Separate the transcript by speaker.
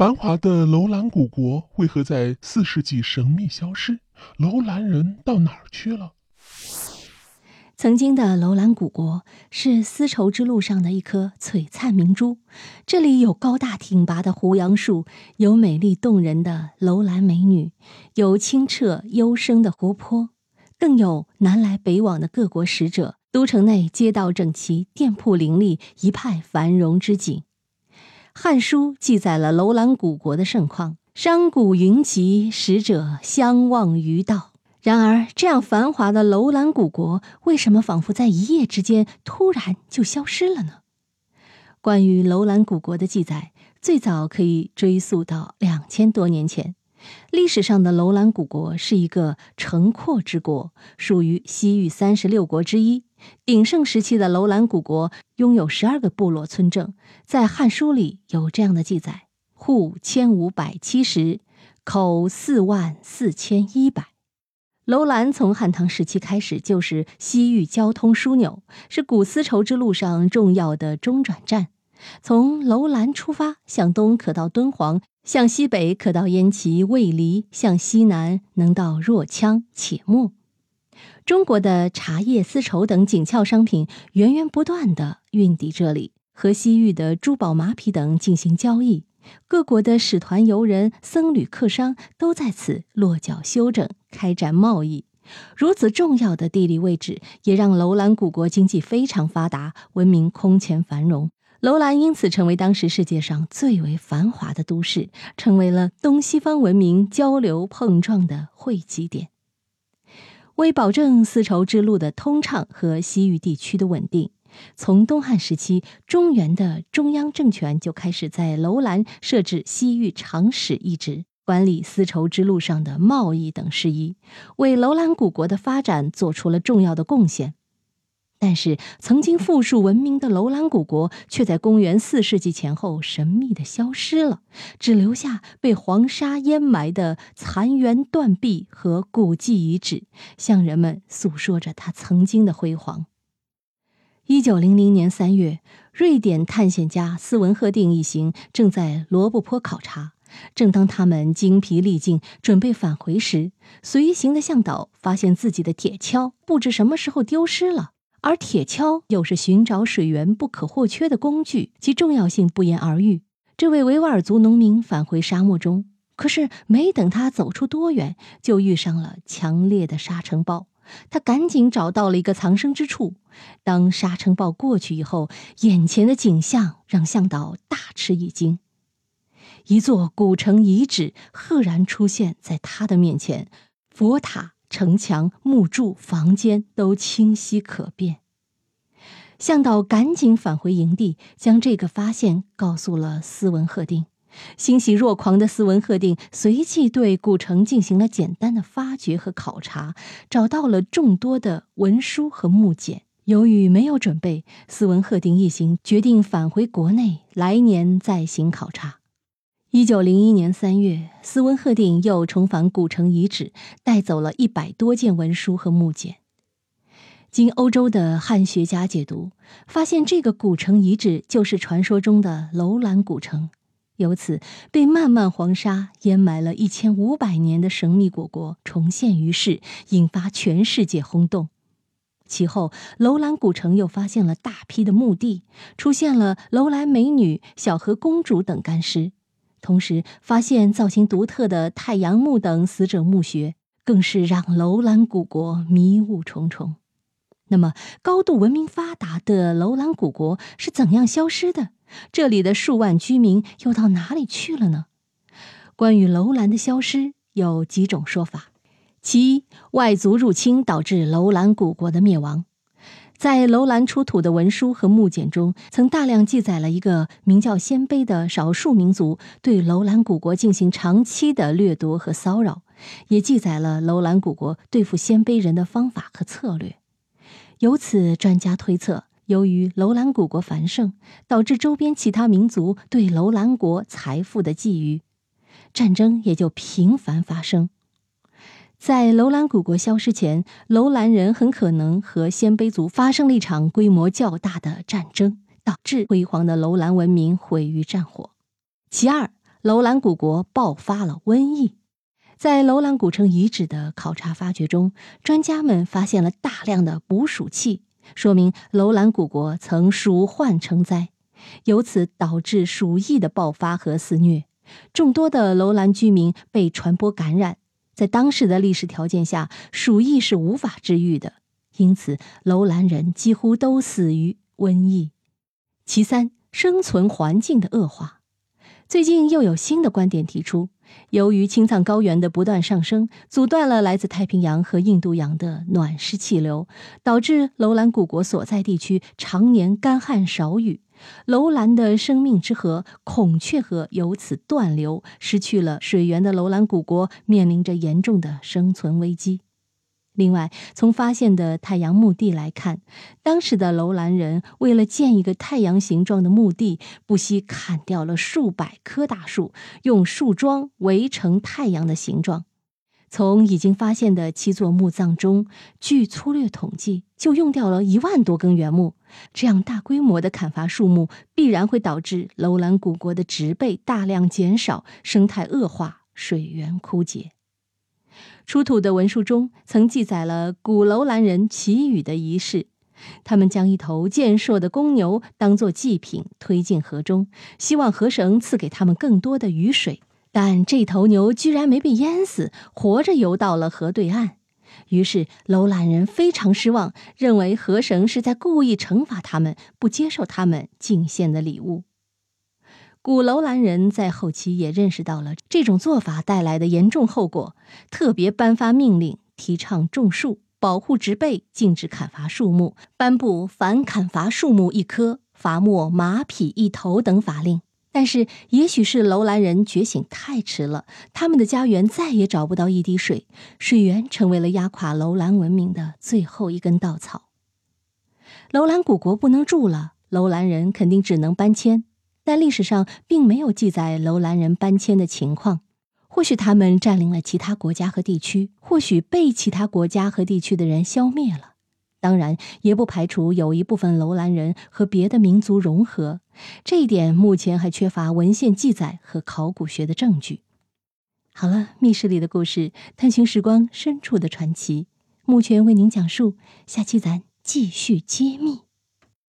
Speaker 1: 繁华的楼兰古国为何在四世纪神秘消失？楼兰人到哪儿去了？
Speaker 2: 曾经的楼兰古国是丝绸之路上的一颗璀璨明珠，这里有高大挺拔的胡杨树，有美丽动人的楼兰美女，有清澈幽深的湖泊，更有南来北往的各国使者。都城内街道整齐，店铺林立，一派繁荣之景。《汉书》记载了楼兰古国的盛况，商贾云集，使者相望于道。然而，这样繁华的楼兰古国，为什么仿佛在一夜之间突然就消失了呢？关于楼兰古国的记载，最早可以追溯到两千多年前。历史上的楼兰古国是一个城廓之国，属于西域三十六国之一。鼎盛时期的楼兰古国拥有十二个部落村镇，在《汉书》里有这样的记载：户千五百七十，口四万四千一百。楼兰从汉唐时期开始就是西域交通枢纽，是古丝绸之路上重要的中转站。从楼兰出发，向东可到敦煌，向西北可到燕齐、卫离，向西南能到若羌、且末。中国的茶叶、丝绸等紧俏商品源源不断地运抵这里，和西域的珠宝、马匹等进行交易。各国的使团、游人、僧侣、客商都在此落脚休整，开展贸易。如此重要的地理位置，也让楼兰古国经济非常发达，文明空前繁荣。楼兰因此成为当时世界上最为繁华的都市，成为了东西方文明交流碰撞的汇集点。为保证丝绸之路的通畅和西域地区的稳定，从东汉时期，中原的中央政权就开始在楼兰设置西域长史一职，管理丝绸之路上的贸易等事宜，为楼兰古国的发展做出了重要的贡献。但是，曾经富庶文明的楼兰古国却在公元四世纪前后神秘的消失了，只留下被黄沙淹埋的残垣断壁和古迹遗址，向人们诉说着它曾经的辉煌。一九零零年三月，瑞典探险家斯文赫定一行正在罗布泊考察，正当他们精疲力尽，准备返回时，随行的向导发现自己的铁锹不知什么时候丢失了。而铁锹又是寻找水源不可或缺的工具，其重要性不言而喻。这位维吾尔族农民返回沙漠中，可是没等他走出多远，就遇上了强烈的沙尘暴。他赶紧找到了一个藏身之处。当沙尘暴过去以后，眼前的景象让向导大吃一惊：一座古城遗址赫然出现在他的面前，佛塔。城墙、木柱、房间都清晰可辨。向导赶紧返回营地，将这个发现告诉了斯文赫定。欣喜若狂的斯文赫定随即对古城进行了简单的发掘和考察，找到了众多的文书和木简。由于没有准备，斯文赫定一行决定返回国内，来年再行考察。一九零一年三月，斯文赫定又重返古城遗址，带走了一百多件文书和木简。经欧洲的汉学家解读，发现这个古城遗址就是传说中的楼兰古城。由此，被漫漫黄沙淹埋了一千五百年的神秘古国重现于世，引发全世界轰动。其后，楼兰古城又发现了大批的墓地，出现了楼兰美女、小河公主等干尸。同时发现造型独特的太阳墓等死者墓穴，更是让楼兰古国迷雾重重。那么，高度文明发达的楼兰古国是怎样消失的？这里的数万居民又到哪里去了呢？关于楼兰的消失，有几种说法：其一，外族入侵导致楼兰古国的灭亡。在楼兰出土的文书和木简中，曾大量记载了一个名叫鲜卑的少数民族对楼兰古国进行长期的掠夺和骚扰，也记载了楼兰古国对付鲜卑人的方法和策略。由此，专家推测，由于楼兰古国繁盛，导致周边其他民族对楼兰国财富的觊觎，战争也就频繁发生。在楼兰古国消失前，楼兰人很可能和鲜卑族发生了一场规模较大的战争，导致辉煌的楼兰文明毁于战火。其二，楼兰古国爆发了瘟疫。在楼兰古城遗址的考察发掘中，专家们发现了大量的捕鼠器，说明楼兰古国曾鼠患成灾，由此导致鼠疫的爆发和肆虐。众多的楼兰居民被传播感染。在当时的历史条件下，鼠疫是无法治愈的，因此楼兰人几乎都死于瘟疫。其三，生存环境的恶化。最近又有新的观点提出，由于青藏高原的不断上升，阻断了来自太平洋和印度洋的暖湿气流，导致楼兰古国所在地区常年干旱少雨，楼兰的生命之河孔雀河由此断流，失去了水源的楼兰古国面临着严重的生存危机。另外，从发现的太阳墓地来看，当时的楼兰人为了建一个太阳形状的墓地，不惜砍掉了数百棵大树，用树桩围成太阳的形状。从已经发现的七座墓葬中，据粗略统计，就用掉了一万多根原木。这样大规模的砍伐树木，必然会导致楼兰古国的植被大量减少，生态恶化，水源枯竭。出土的文书中曾记载了古楼兰人祈雨的仪式，他们将一头健硕的公牛当作祭品推进河中，希望河神赐给他们更多的雨水。但这头牛居然没被淹死，活着游到了河对岸。于是楼兰人非常失望，认为河神是在故意惩罚他们，不接受他们敬献的礼物。古楼兰人在后期也认识到了这种做法带来的严重后果，特别颁发命令，提倡种树、保护植被，禁止砍伐树木，颁布凡砍伐树木一棵罚没马匹一头等法令。但是，也许是楼兰人觉醒太迟了，他们的家园再也找不到一滴水，水源成为了压垮楼兰文明的最后一根稻草。楼兰古国不能住了，楼兰人肯定只能搬迁。但历史上并没有记载楼兰人搬迁的情况，或许他们占领了其他国家和地区，或许被其他国家和地区的人消灭了。当然，也不排除有一部分楼兰人和别的民族融合，这一点目前还缺乏文献记载和考古学的证据。好了，密室里的故事，探寻时光深处的传奇，目前为您讲述，下期咱继续揭秘。